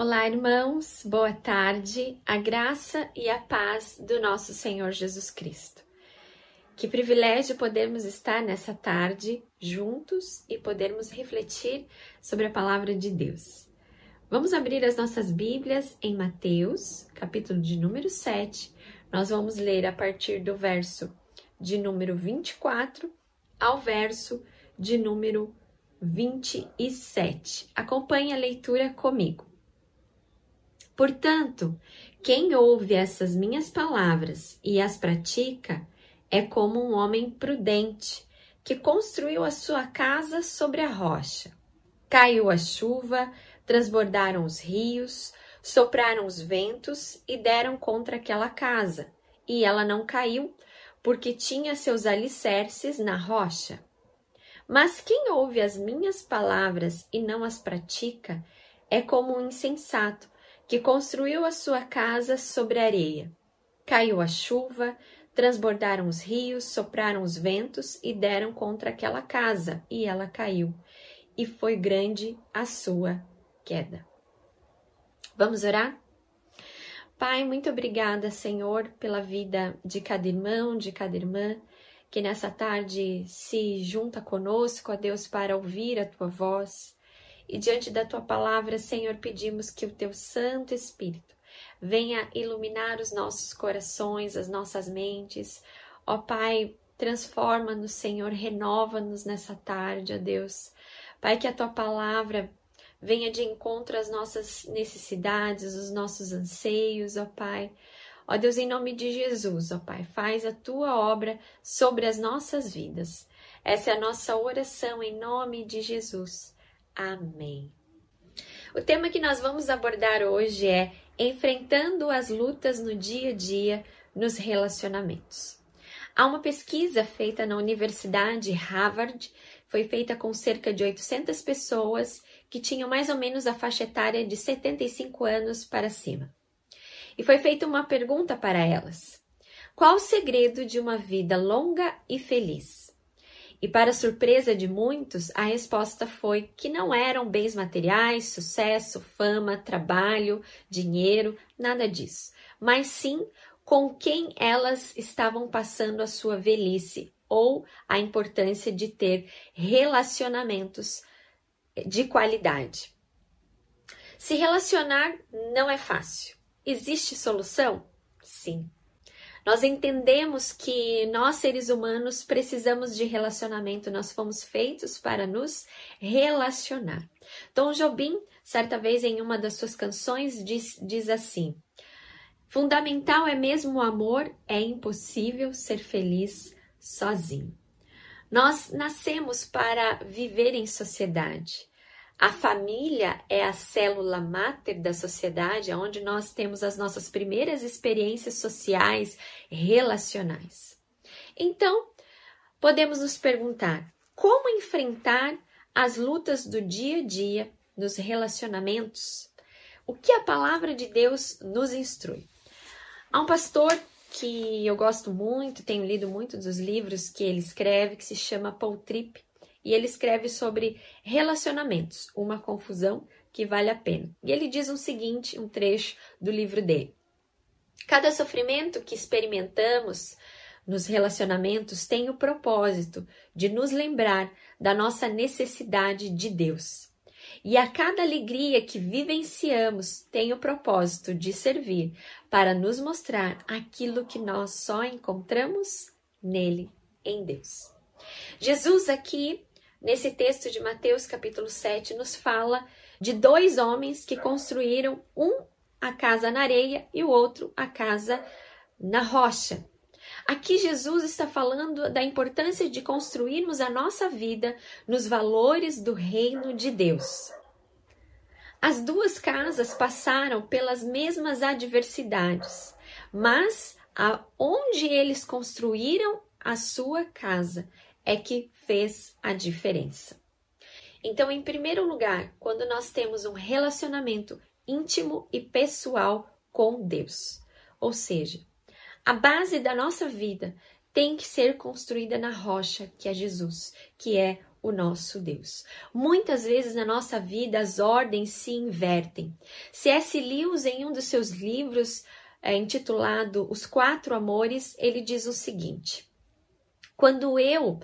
Olá, irmãos, boa tarde, a graça e a paz do nosso Senhor Jesus Cristo. Que privilégio podermos estar nessa tarde juntos e podermos refletir sobre a palavra de Deus. Vamos abrir as nossas Bíblias em Mateus, capítulo de número 7. Nós vamos ler a partir do verso de número 24 ao verso de número 27. Acompanhe a leitura comigo. Portanto, quem ouve essas minhas palavras e as pratica é como um homem prudente que construiu a sua casa sobre a rocha. Caiu a chuva, transbordaram os rios, sopraram os ventos e deram contra aquela casa, e ela não caiu, porque tinha seus alicerces na rocha. Mas quem ouve as minhas palavras e não as pratica é como um insensato que construiu a sua casa sobre areia. Caiu a chuva, transbordaram os rios, sopraram os ventos e deram contra aquela casa, e ela caiu, e foi grande a sua queda. Vamos orar? Pai, muito obrigada, Senhor, pela vida de cada irmão, de cada irmã que nessa tarde se junta conosco, a Deus, para ouvir a tua voz. E diante da tua palavra, Senhor, pedimos que o teu Santo Espírito venha iluminar os nossos corações, as nossas mentes. Ó Pai, transforma-nos, Senhor, renova-nos nessa tarde, ó Deus. Pai, que a tua palavra venha de encontro às nossas necessidades, os nossos anseios, ó Pai. Ó Deus, em nome de Jesus, ó Pai, faz a tua obra sobre as nossas vidas. Essa é a nossa oração em nome de Jesus. Amém. O tema que nós vamos abordar hoje é enfrentando as lutas no dia a dia nos relacionamentos. Há uma pesquisa feita na Universidade Harvard, foi feita com cerca de 800 pessoas que tinham mais ou menos a faixa etária de 75 anos para cima. E foi feita uma pergunta para elas: Qual o segredo de uma vida longa e feliz? E para surpresa de muitos, a resposta foi que não eram bens materiais, sucesso, fama, trabalho, dinheiro, nada disso, mas sim com quem elas estavam passando a sua velhice ou a importância de ter relacionamentos de qualidade. Se relacionar não é fácil. Existe solução? Sim. Nós entendemos que nós, seres humanos, precisamos de relacionamento, nós fomos feitos para nos relacionar. Tom Jobim, certa vez em uma das suas canções, diz, diz assim: Fundamental é mesmo o amor, é impossível ser feliz sozinho. Nós nascemos para viver em sociedade. A família é a célula máter da sociedade, onde nós temos as nossas primeiras experiências sociais, relacionais. Então, podemos nos perguntar como enfrentar as lutas do dia a dia nos relacionamentos? O que a palavra de Deus nos instrui? Há um pastor que eu gosto muito, tenho lido muitos dos livros que ele escreve, que se chama Paul Tripp e ele escreve sobre relacionamentos, uma confusão que vale a pena. E ele diz o um seguinte, um trecho do livro dele. Cada sofrimento que experimentamos nos relacionamentos tem o propósito de nos lembrar da nossa necessidade de Deus. E a cada alegria que vivenciamos tem o propósito de servir para nos mostrar aquilo que nós só encontramos nele, em Deus. Jesus aqui nesse texto de Mateus capítulo 7 nos fala de dois homens que construíram um a casa na areia e o outro a casa na rocha. Aqui Jesus está falando da importância de construirmos a nossa vida nos valores do reino de Deus. As duas casas passaram pelas mesmas adversidades, mas aonde eles construíram a sua casa é que fez a diferença. Então, em primeiro lugar, quando nós temos um relacionamento íntimo e pessoal com Deus, ou seja, a base da nossa vida tem que ser construída na rocha, que é Jesus, que é o nosso Deus. Muitas vezes na nossa vida as ordens se invertem. C.S. Lewis, em um dos seus livros é, intitulado Os Quatro Amores, ele diz o seguinte: Quando eu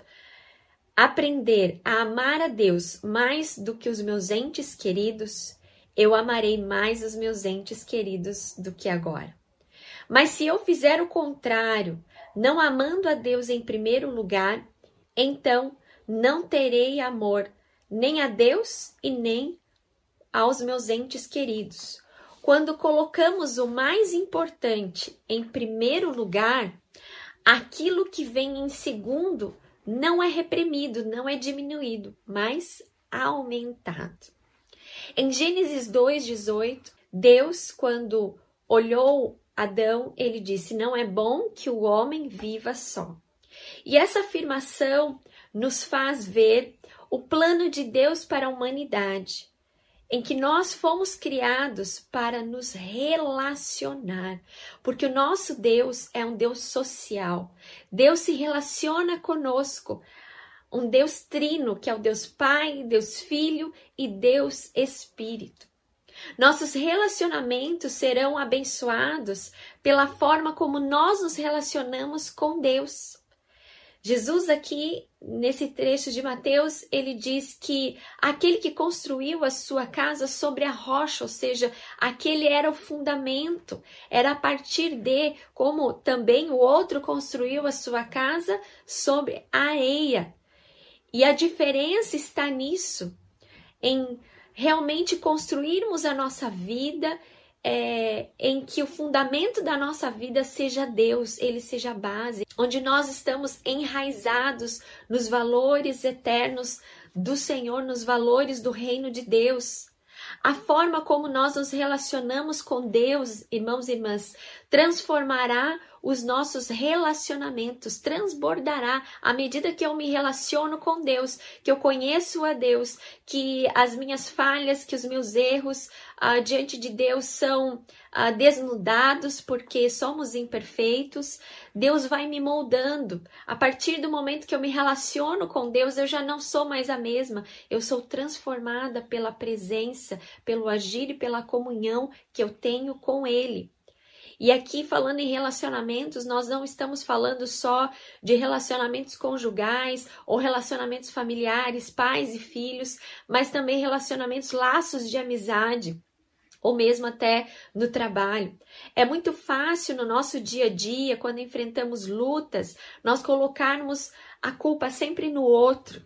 aprender a amar a Deus mais do que os meus entes queridos, eu amarei mais os meus entes queridos do que agora. Mas se eu fizer o contrário, não amando a Deus em primeiro lugar, então não terei amor nem a Deus e nem aos meus entes queridos. Quando colocamos o mais importante em primeiro lugar, aquilo que vem em segundo não é reprimido, não é diminuído, mas aumentado. Em Gênesis 2:18, Deus, quando olhou Adão, ele disse: Não é bom que o homem viva só. E essa afirmação nos faz ver o plano de Deus para a humanidade, em que nós fomos criados para nos relacionar, porque o nosso Deus é um Deus social. Deus se relaciona conosco, um Deus trino, que é o Deus Pai, Deus Filho e Deus Espírito. Nossos relacionamentos serão abençoados pela forma como nós nos relacionamos com Deus. Jesus aqui nesse trecho de Mateus, ele diz que aquele que construiu a sua casa sobre a rocha, ou seja, aquele era o fundamento, era a partir de, como também o outro construiu a sua casa sobre a areia. E a diferença está nisso, em realmente construirmos a nossa vida é, em que o fundamento da nossa vida seja Deus, ele seja a base, onde nós estamos enraizados nos valores eternos do Senhor, nos valores do reino de Deus. A forma como nós nos relacionamos com Deus, irmãos e irmãs, transformará os nossos relacionamentos, transbordará à medida que eu me relaciono com Deus, que eu conheço a Deus, que as minhas falhas, que os meus erros ah, diante de Deus são ah, desnudados, porque somos imperfeitos. Deus vai me moldando. A partir do momento que eu me relaciono com Deus, eu já não sou mais a mesma. Eu sou transformada pela presença, pelo agir e pela comunhão que eu tenho com Ele. E aqui, falando em relacionamentos, nós não estamos falando só de relacionamentos conjugais ou relacionamentos familiares, pais e filhos, mas também relacionamentos, laços de amizade ou mesmo até no trabalho. É muito fácil no nosso dia a dia, quando enfrentamos lutas, nós colocarmos a culpa sempre no outro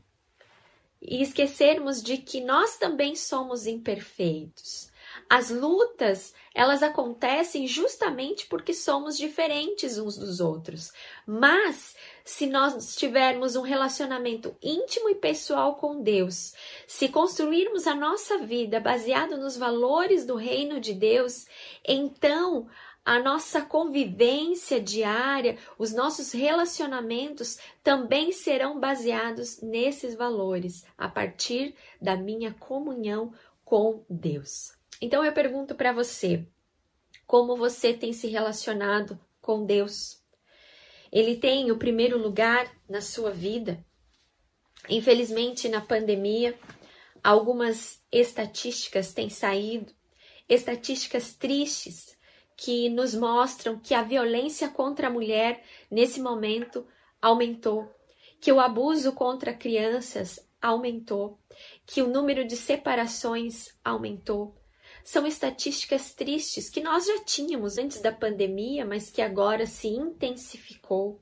e esquecermos de que nós também somos imperfeitos. As lutas, elas acontecem justamente porque somos diferentes uns dos outros. Mas se nós tivermos um relacionamento íntimo e pessoal com Deus, se construirmos a nossa vida baseado nos valores do reino de Deus, então a nossa convivência diária, os nossos relacionamentos também serão baseados nesses valores, a partir da minha comunhão com Deus. Então eu pergunto para você, como você tem se relacionado com Deus? Ele tem o primeiro lugar na sua vida? Infelizmente, na pandemia, algumas estatísticas têm saído, estatísticas tristes que nos mostram que a violência contra a mulher nesse momento aumentou, que o abuso contra crianças aumentou, que o número de separações aumentou, são estatísticas tristes que nós já tínhamos antes da pandemia, mas que agora se intensificou.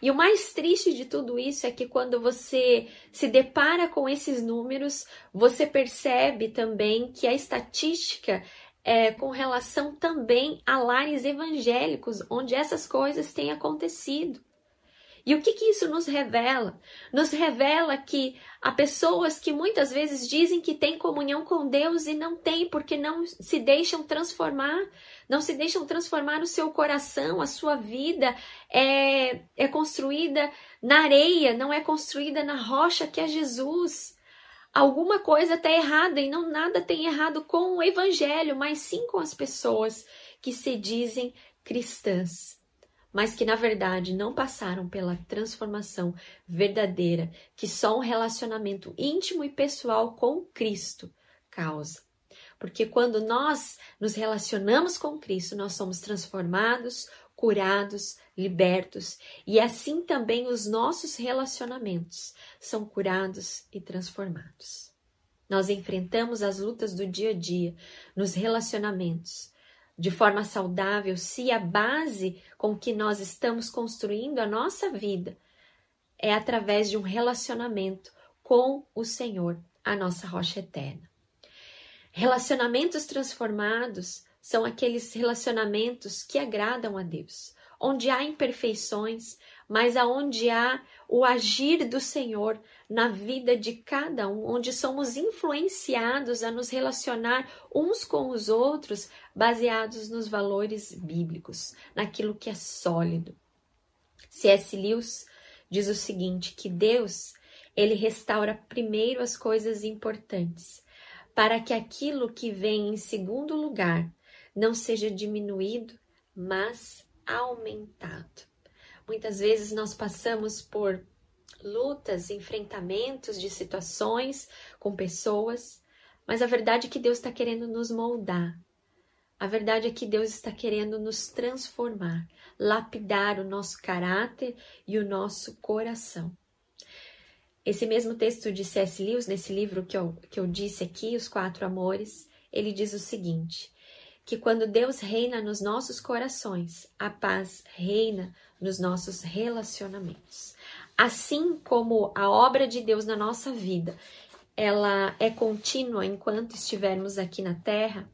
E o mais triste de tudo isso é que quando você se depara com esses números, você percebe também que a estatística é com relação também a lares evangélicos, onde essas coisas têm acontecido. E o que, que isso nos revela? Nos revela que há pessoas que muitas vezes dizem que têm comunhão com Deus e não têm, porque não se deixam transformar, não se deixam transformar o seu coração, a sua vida é, é construída na areia, não é construída na rocha que é Jesus. Alguma coisa está errada e não nada tem errado com o evangelho, mas sim com as pessoas que se dizem cristãs. Mas que na verdade não passaram pela transformação verdadeira que só um relacionamento íntimo e pessoal com Cristo causa. Porque quando nós nos relacionamos com Cristo, nós somos transformados, curados, libertos, e assim também os nossos relacionamentos são curados e transformados. Nós enfrentamos as lutas do dia a dia nos relacionamentos de forma saudável se a base com que nós estamos construindo a nossa vida é através de um relacionamento com o Senhor, a nossa rocha eterna. Relacionamentos transformados são aqueles relacionamentos que agradam a Deus, onde há imperfeições, mas aonde há o agir do Senhor na vida de cada um, onde somos influenciados a nos relacionar uns com os outros baseados nos valores bíblicos, naquilo que é sólido. C.S. Lewis diz o seguinte, que Deus, ele restaura primeiro as coisas importantes, para que aquilo que vem em segundo lugar não seja diminuído, mas aumentado. Muitas vezes nós passamos por lutas, enfrentamentos de situações com pessoas, mas a verdade é que Deus está querendo nos moldar. A verdade é que Deus está querendo nos transformar, lapidar o nosso caráter e o nosso coração. Esse mesmo texto de C.S. Lewis, nesse livro que eu, que eu disse aqui, Os Quatro Amores, ele diz o seguinte: que quando Deus reina nos nossos corações, a paz reina nos nossos relacionamentos. Assim como a obra de Deus na nossa vida, ela é contínua enquanto estivermos aqui na terra,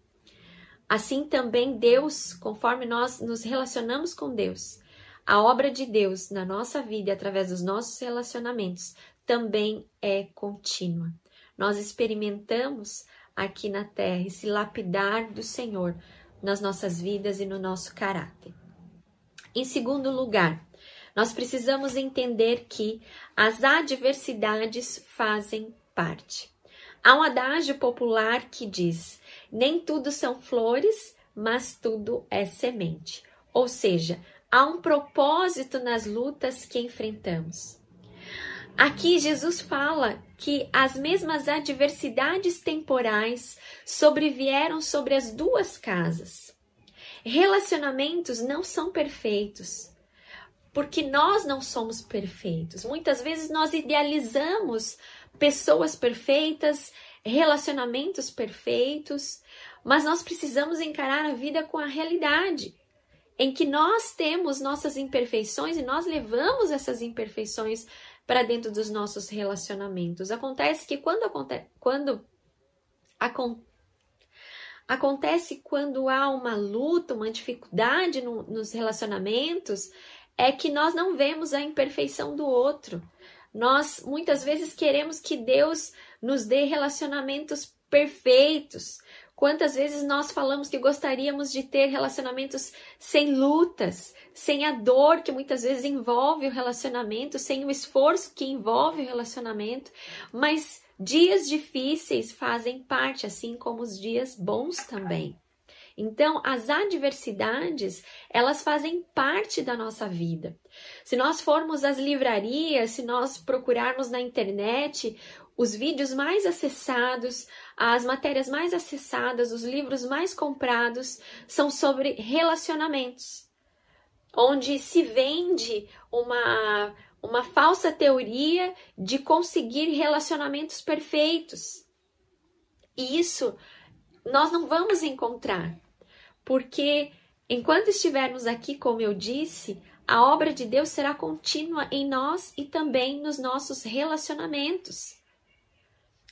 assim também Deus, conforme nós nos relacionamos com Deus, a obra de Deus na nossa vida e através dos nossos relacionamentos também é contínua. Nós experimentamos aqui na terra esse lapidar do Senhor nas nossas vidas e no nosso caráter. Em segundo lugar, nós precisamos entender que as adversidades fazem parte. Há um adágio popular que diz: nem tudo são flores, mas tudo é semente. Ou seja, há um propósito nas lutas que enfrentamos. Aqui Jesus fala que as mesmas adversidades temporais sobrevieram sobre as duas casas. Relacionamentos não são perfeitos, porque nós não somos perfeitos. Muitas vezes nós idealizamos pessoas perfeitas, relacionamentos perfeitos, mas nós precisamos encarar a vida com a realidade, em que nós temos nossas imperfeições e nós levamos essas imperfeições para dentro dos nossos relacionamentos. Acontece que quando, aconte quando acon acontece quando há uma luta, uma dificuldade no, nos relacionamentos, é que nós não vemos a imperfeição do outro. Nós muitas vezes queremos que Deus nos dê relacionamentos perfeitos. Quantas vezes nós falamos que gostaríamos de ter relacionamentos sem lutas, sem a dor que muitas vezes envolve o relacionamento, sem o esforço que envolve o relacionamento, mas dias difíceis fazem parte, assim como os dias bons também. Então, as adversidades, elas fazem parte da nossa vida. Se nós formos às livrarias, se nós procurarmos na internet os vídeos mais acessados, as matérias mais acessadas, os livros mais comprados são sobre relacionamentos, onde se vende uma uma falsa teoria de conseguir relacionamentos perfeitos. E isso nós não vamos encontrar. Porque enquanto estivermos aqui, como eu disse, a obra de Deus será contínua em nós e também nos nossos relacionamentos.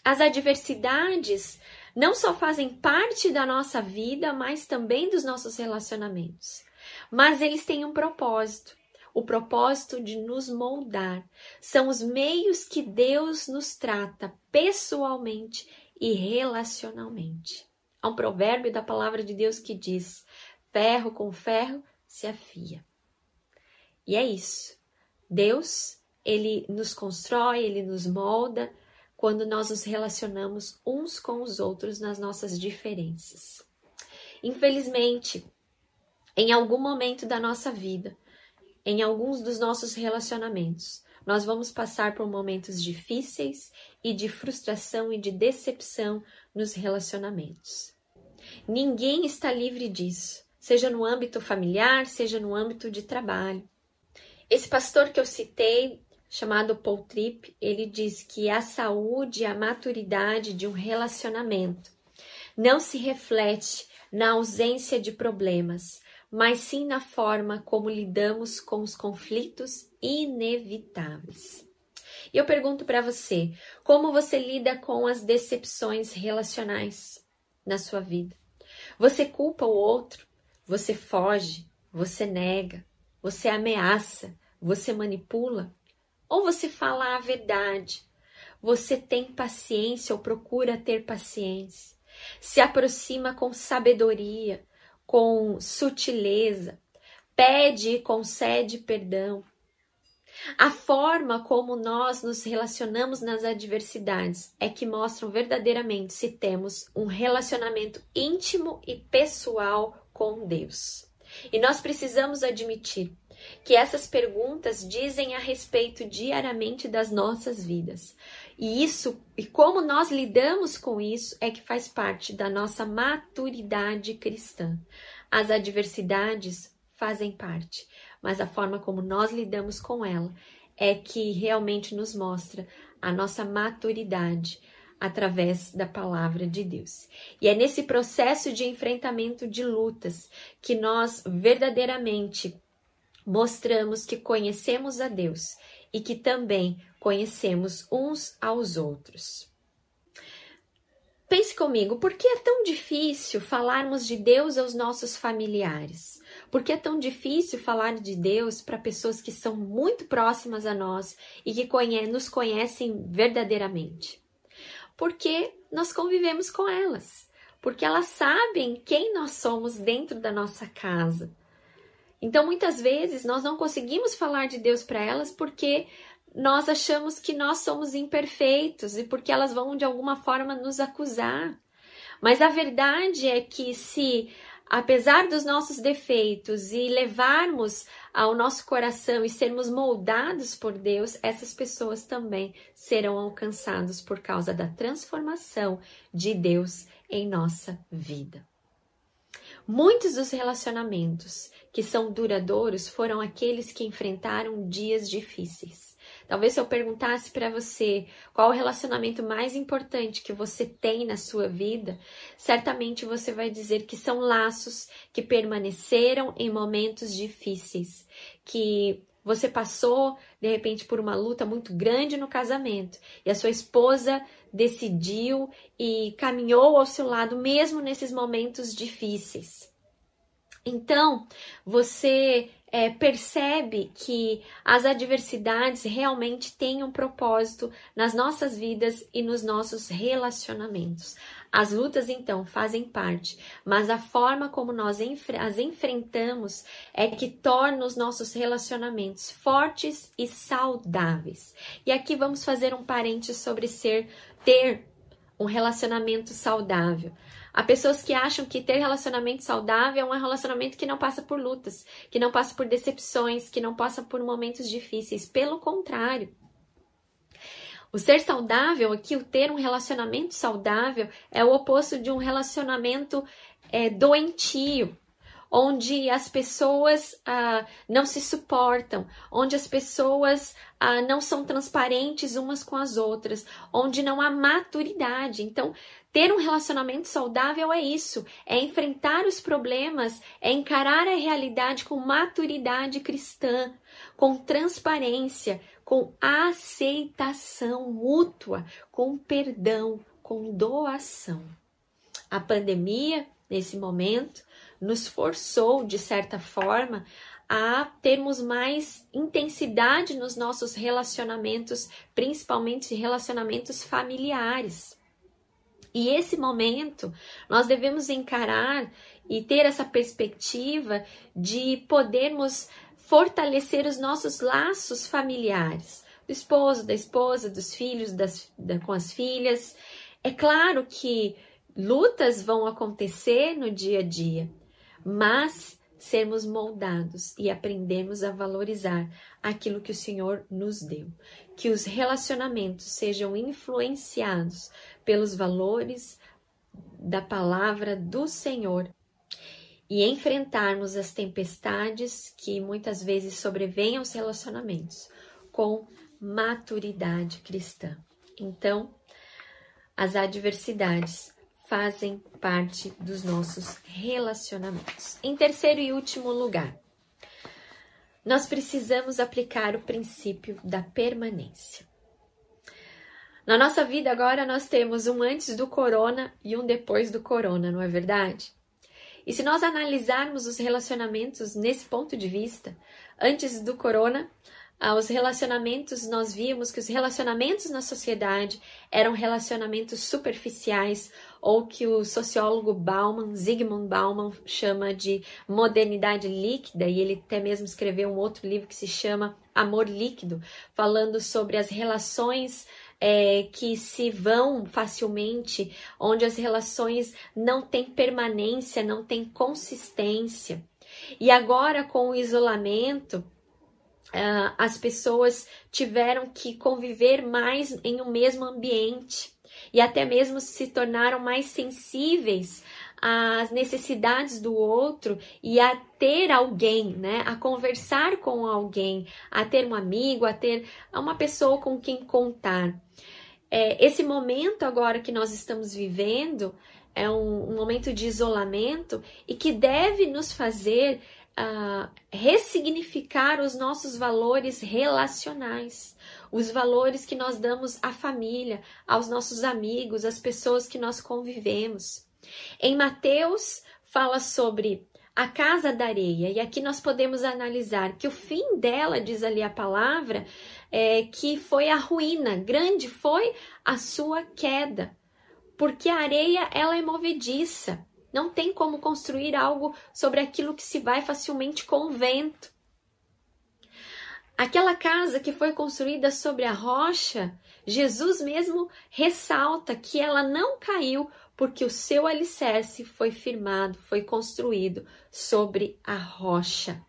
As adversidades não só fazem parte da nossa vida, mas também dos nossos relacionamentos. Mas eles têm um propósito, o propósito de nos moldar. São os meios que Deus nos trata pessoalmente e relacionalmente. Há um provérbio da palavra de Deus que diz: ferro com ferro se afia. E é isso. Deus, ele nos constrói, ele nos molda quando nós nos relacionamos uns com os outros nas nossas diferenças. Infelizmente, em algum momento da nossa vida, em alguns dos nossos relacionamentos. Nós vamos passar por momentos difíceis e de frustração e de decepção nos relacionamentos. Ninguém está livre disso, seja no âmbito familiar, seja no âmbito de trabalho. Esse pastor que eu citei, chamado Paul Tripp, ele diz que a saúde e a maturidade de um relacionamento não se reflete na ausência de problemas, mas sim na forma como lidamos com os conflitos inevitáveis. E eu pergunto para você, como você lida com as decepções relacionais na sua vida? Você culpa o outro? Você foge? Você nega? Você ameaça? Você manipula? Ou você fala a verdade? Você tem paciência ou procura ter paciência? Se aproxima com sabedoria, com sutileza, pede e concede perdão. A forma como nós nos relacionamos nas adversidades é que mostram verdadeiramente se temos um relacionamento íntimo e pessoal com Deus. E nós precisamos admitir que essas perguntas dizem a respeito diariamente das nossas vidas. E isso, e como nós lidamos com isso, é que faz parte da nossa maturidade cristã. As adversidades fazem parte, mas a forma como nós lidamos com ela é que realmente nos mostra a nossa maturidade através da palavra de Deus. E é nesse processo de enfrentamento de lutas que nós verdadeiramente mostramos que conhecemos a Deus e que também conhecemos uns aos outros. Pense comigo, por que é tão difícil falarmos de Deus aos nossos familiares? Por que é tão difícil falar de Deus para pessoas que são muito próximas a nós e que conhe nos conhecem verdadeiramente? Porque nós convivemos com elas, porque elas sabem quem nós somos dentro da nossa casa. Então, muitas vezes, nós não conseguimos falar de Deus para elas porque nós achamos que nós somos imperfeitos e porque elas vão de alguma forma nos acusar. Mas a verdade é que se apesar dos nossos defeitos e levarmos ao nosso coração e sermos moldados por Deus, essas pessoas também serão alcançadas por causa da transformação de Deus em nossa vida. Muitos dos relacionamentos que são duradouros foram aqueles que enfrentaram dias difíceis. Talvez se eu perguntasse para você qual o relacionamento mais importante que você tem na sua vida, certamente você vai dizer que são laços que permaneceram em momentos difíceis, que você passou de repente por uma luta muito grande no casamento e a sua esposa decidiu e caminhou ao seu lado mesmo nesses momentos difíceis. Então, você é, percebe que as adversidades realmente têm um propósito nas nossas vidas e nos nossos relacionamentos. As lutas, então, fazem parte, mas a forma como nós as enfrentamos é que torna os nossos relacionamentos fortes e saudáveis. E aqui vamos fazer um parente sobre ser, ter um relacionamento saudável. Há pessoas que acham que ter relacionamento saudável é um relacionamento que não passa por lutas, que não passa por decepções, que não passa por momentos difíceis. Pelo contrário. O ser saudável aqui, o ter um relacionamento saudável, é o oposto de um relacionamento é, doentio onde as pessoas ah, não se suportam, onde as pessoas ah, não são transparentes umas com as outras, onde não há maturidade. Então, ter um relacionamento saudável é isso, é enfrentar os problemas, é encarar a realidade com maturidade cristã, com transparência, com aceitação mútua, com perdão, com doação. A pandemia, nesse momento, nos forçou, de certa forma, a termos mais intensidade nos nossos relacionamentos, principalmente relacionamentos familiares. E esse momento nós devemos encarar e ter essa perspectiva de podermos fortalecer os nossos laços familiares, do esposo, da esposa, dos filhos, das, da, com as filhas. É claro que lutas vão acontecer no dia a dia, mas sermos moldados e aprendermos a valorizar aquilo que o Senhor nos deu. Que os relacionamentos sejam influenciados pelos valores da palavra do Senhor e enfrentarmos as tempestades que muitas vezes sobrevêm aos relacionamentos com maturidade cristã. Então, as adversidades fazem parte dos nossos relacionamentos. Em terceiro e último lugar, nós precisamos aplicar o princípio da permanência. Na nossa vida agora nós temos um antes do corona e um depois do corona, não é verdade? E se nós analisarmos os relacionamentos nesse ponto de vista, antes do corona, aos relacionamentos, nós vimos que os relacionamentos na sociedade eram relacionamentos superficiais, ou que o sociólogo Bauman, Zygmunt Bauman, chama de modernidade líquida, e ele até mesmo escreveu um outro livro que se chama Amor Líquido, falando sobre as relações é, que se vão facilmente, onde as relações não têm permanência, não têm consistência. E agora, com o isolamento, uh, as pessoas tiveram que conviver mais em um mesmo ambiente e até mesmo se tornaram mais sensíveis às necessidades do outro e a ter alguém, né? A conversar com alguém, a ter um amigo, a ter uma pessoa com quem contar. É, esse momento agora que nós estamos vivendo é um, um momento de isolamento e que deve nos fazer uh, ressignificar os nossos valores relacionais, os valores que nós damos à família, aos nossos amigos, às pessoas que nós convivemos. Em Mateus, fala sobre a casa da areia, e aqui nós podemos analisar que o fim dela, diz ali a palavra, é que foi a ruína, grande foi a sua queda, porque a areia ela é movediça. Não tem como construir algo sobre aquilo que se vai facilmente com o vento. Aquela casa que foi construída sobre a rocha, Jesus mesmo ressalta que ela não caiu porque o seu alicerce foi firmado, foi construído sobre a rocha.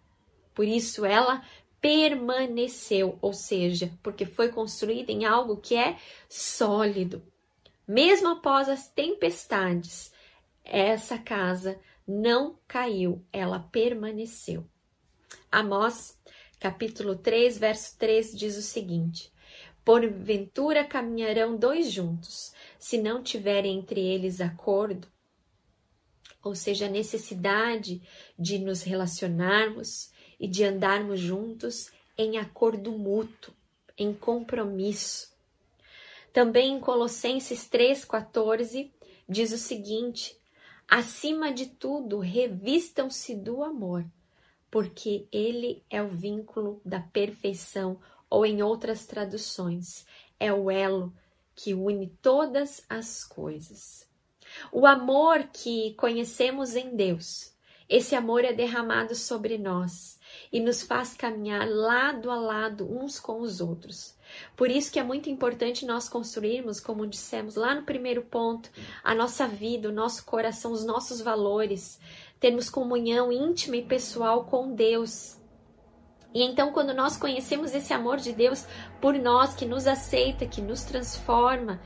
Por isso ela permaneceu, ou seja, porque foi construída em algo que é sólido. Mesmo após as tempestades, essa casa não caiu, ela permaneceu. Amós, capítulo 3, verso 3 diz o seguinte: Porventura caminharão dois juntos, se não tiverem entre eles acordo, ou seja, a necessidade de nos relacionarmos e de andarmos juntos em acordo mútuo, em compromisso. Também em Colossenses 3,14 diz o seguinte: Acima de tudo, revistam-se do amor, porque ele é o vínculo da perfeição, ou em outras traduções, é o elo que une todas as coisas. O amor que conhecemos em Deus, esse amor é derramado sobre nós e nos faz caminhar lado a lado uns com os outros. Por isso que é muito importante nós construirmos, como dissemos lá no primeiro ponto, a nossa vida, o nosso coração, os nossos valores, termos comunhão íntima e pessoal com Deus. E então, quando nós conhecemos esse amor de Deus por nós, que nos aceita, que nos transforma,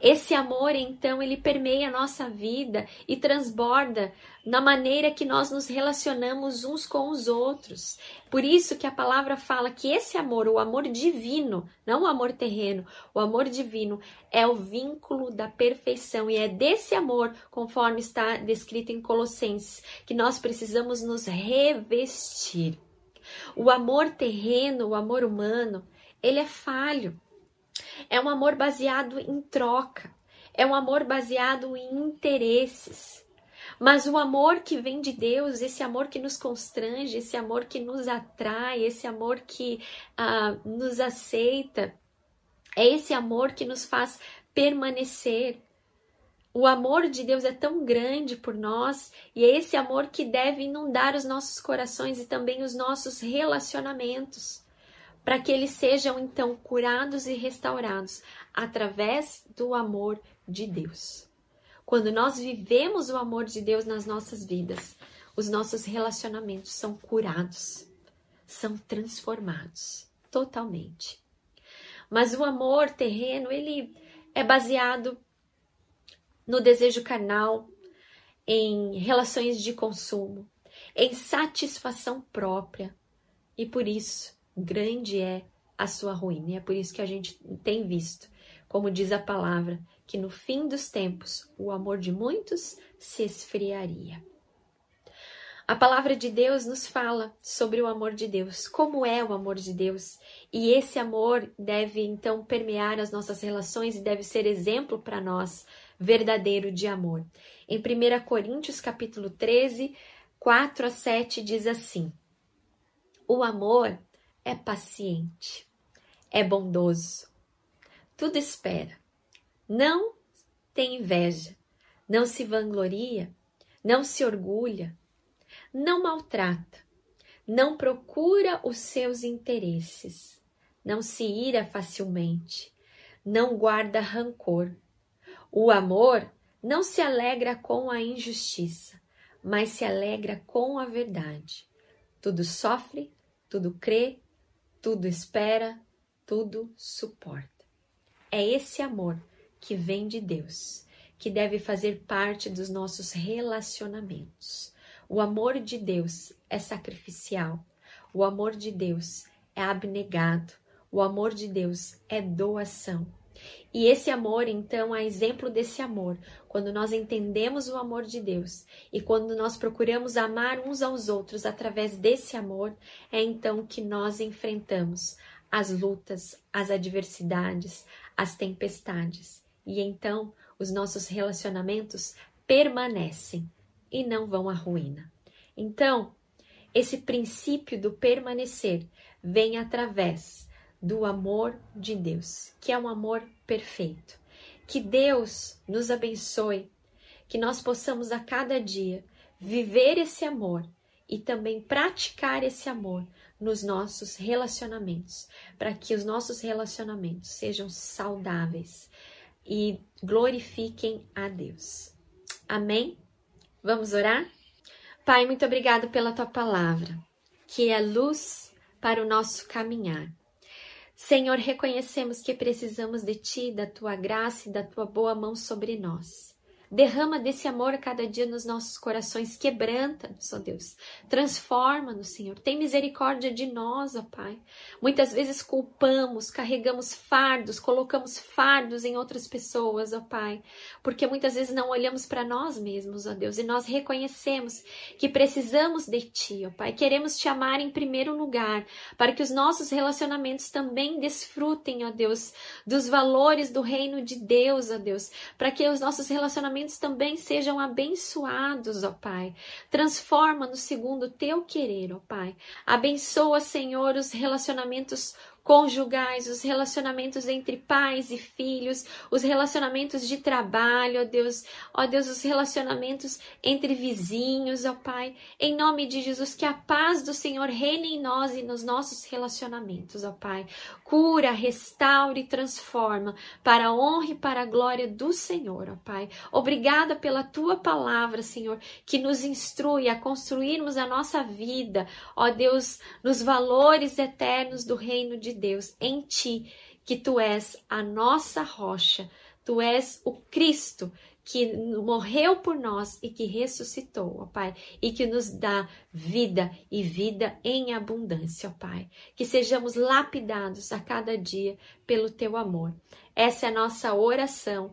esse amor, então, ele permeia a nossa vida e transborda na maneira que nós nos relacionamos uns com os outros. Por isso que a palavra fala que esse amor, o amor divino, não o amor terreno, o amor divino é o vínculo da perfeição e é desse amor, conforme está descrito em Colossenses, que nós precisamos nos revestir. O amor terreno, o amor humano, ele é falho. É um amor baseado em troca, é um amor baseado em interesses. Mas o amor que vem de Deus, esse amor que nos constrange, esse amor que nos atrai, esse amor que uh, nos aceita, é esse amor que nos faz permanecer. O amor de Deus é tão grande por nós e é esse amor que deve inundar os nossos corações e também os nossos relacionamentos para que eles sejam então curados e restaurados através do amor de Deus. Quando nós vivemos o amor de Deus nas nossas vidas, os nossos relacionamentos são curados, são transformados totalmente. Mas o amor terreno, ele é baseado no desejo carnal, em relações de consumo, em satisfação própria. E por isso, grande é a sua ruína. E é por isso que a gente tem visto, como diz a palavra, que no fim dos tempos o amor de muitos se esfriaria. A palavra de Deus nos fala sobre o amor de Deus, como é o amor de Deus, e esse amor deve então permear as nossas relações e deve ser exemplo para nós verdadeiro de amor. Em 1 Coríntios capítulo 13, 4 a 7 diz assim: O amor é paciente, é bondoso, tudo espera, não tem inveja, não se vangloria, não se orgulha, não maltrata, não procura os seus interesses, não se ira facilmente, não guarda rancor. O amor não se alegra com a injustiça, mas se alegra com a verdade. Tudo sofre, tudo crê, tudo espera, tudo suporta. É esse amor que vem de Deus, que deve fazer parte dos nossos relacionamentos. O amor de Deus é sacrificial, o amor de Deus é abnegado, o amor de Deus é doação. E esse amor, então, é exemplo desse amor, quando nós entendemos o amor de Deus e quando nós procuramos amar uns aos outros através desse amor, é então que nós enfrentamos as lutas, as adversidades, as tempestades. E então os nossos relacionamentos permanecem e não vão à ruína. Então, esse princípio do permanecer vem através do amor de Deus, que é um amor perfeito. Que Deus nos abençoe, que nós possamos a cada dia viver esse amor e também praticar esse amor nos nossos relacionamentos, para que os nossos relacionamentos sejam saudáveis e glorifiquem a Deus. Amém? Vamos orar? Pai, muito obrigado pela tua palavra, que é luz para o nosso caminhar. Senhor, reconhecemos que precisamos de Ti, da Tua graça e da Tua boa mão sobre nós. Derrama desse amor a cada dia nos nossos corações, quebranta-nos, ó Deus. Transforma-nos, Senhor. Tem misericórdia de nós, ó Pai. Muitas vezes culpamos, carregamos fardos, colocamos fardos em outras pessoas, ó Pai, porque muitas vezes não olhamos para nós mesmos, ó Deus, e nós reconhecemos que precisamos de Ti, ó Pai. Queremos Te amar em primeiro lugar, para que os nossos relacionamentos também desfrutem, ó Deus, dos valores do reino de Deus, ó Deus, para que os nossos relacionamentos relacionamentos também sejam abençoados, ó Pai. Transforma-nos segundo o teu querer, ó Pai. Abençoa, Senhor, os relacionamentos conjugais, os relacionamentos entre pais e filhos, os relacionamentos de trabalho, ó Deus, ó Deus, os relacionamentos entre vizinhos, ó Pai. Em nome de Jesus, que a paz do Senhor reine em nós e nos nossos relacionamentos, ó Pai. Cura, restaura e transforma para a honra e para a glória do Senhor, ó Pai. Obrigada pela tua palavra, Senhor, que nos instrui a construirmos a nossa vida, ó Deus, nos valores eternos do reino de Deus, em ti, que tu és a nossa rocha, tu és o Cristo que morreu por nós e que ressuscitou, ó Pai, e que nos dá vida e vida em abundância, ó Pai. Que sejamos lapidados a cada dia pelo teu amor. Essa é a nossa oração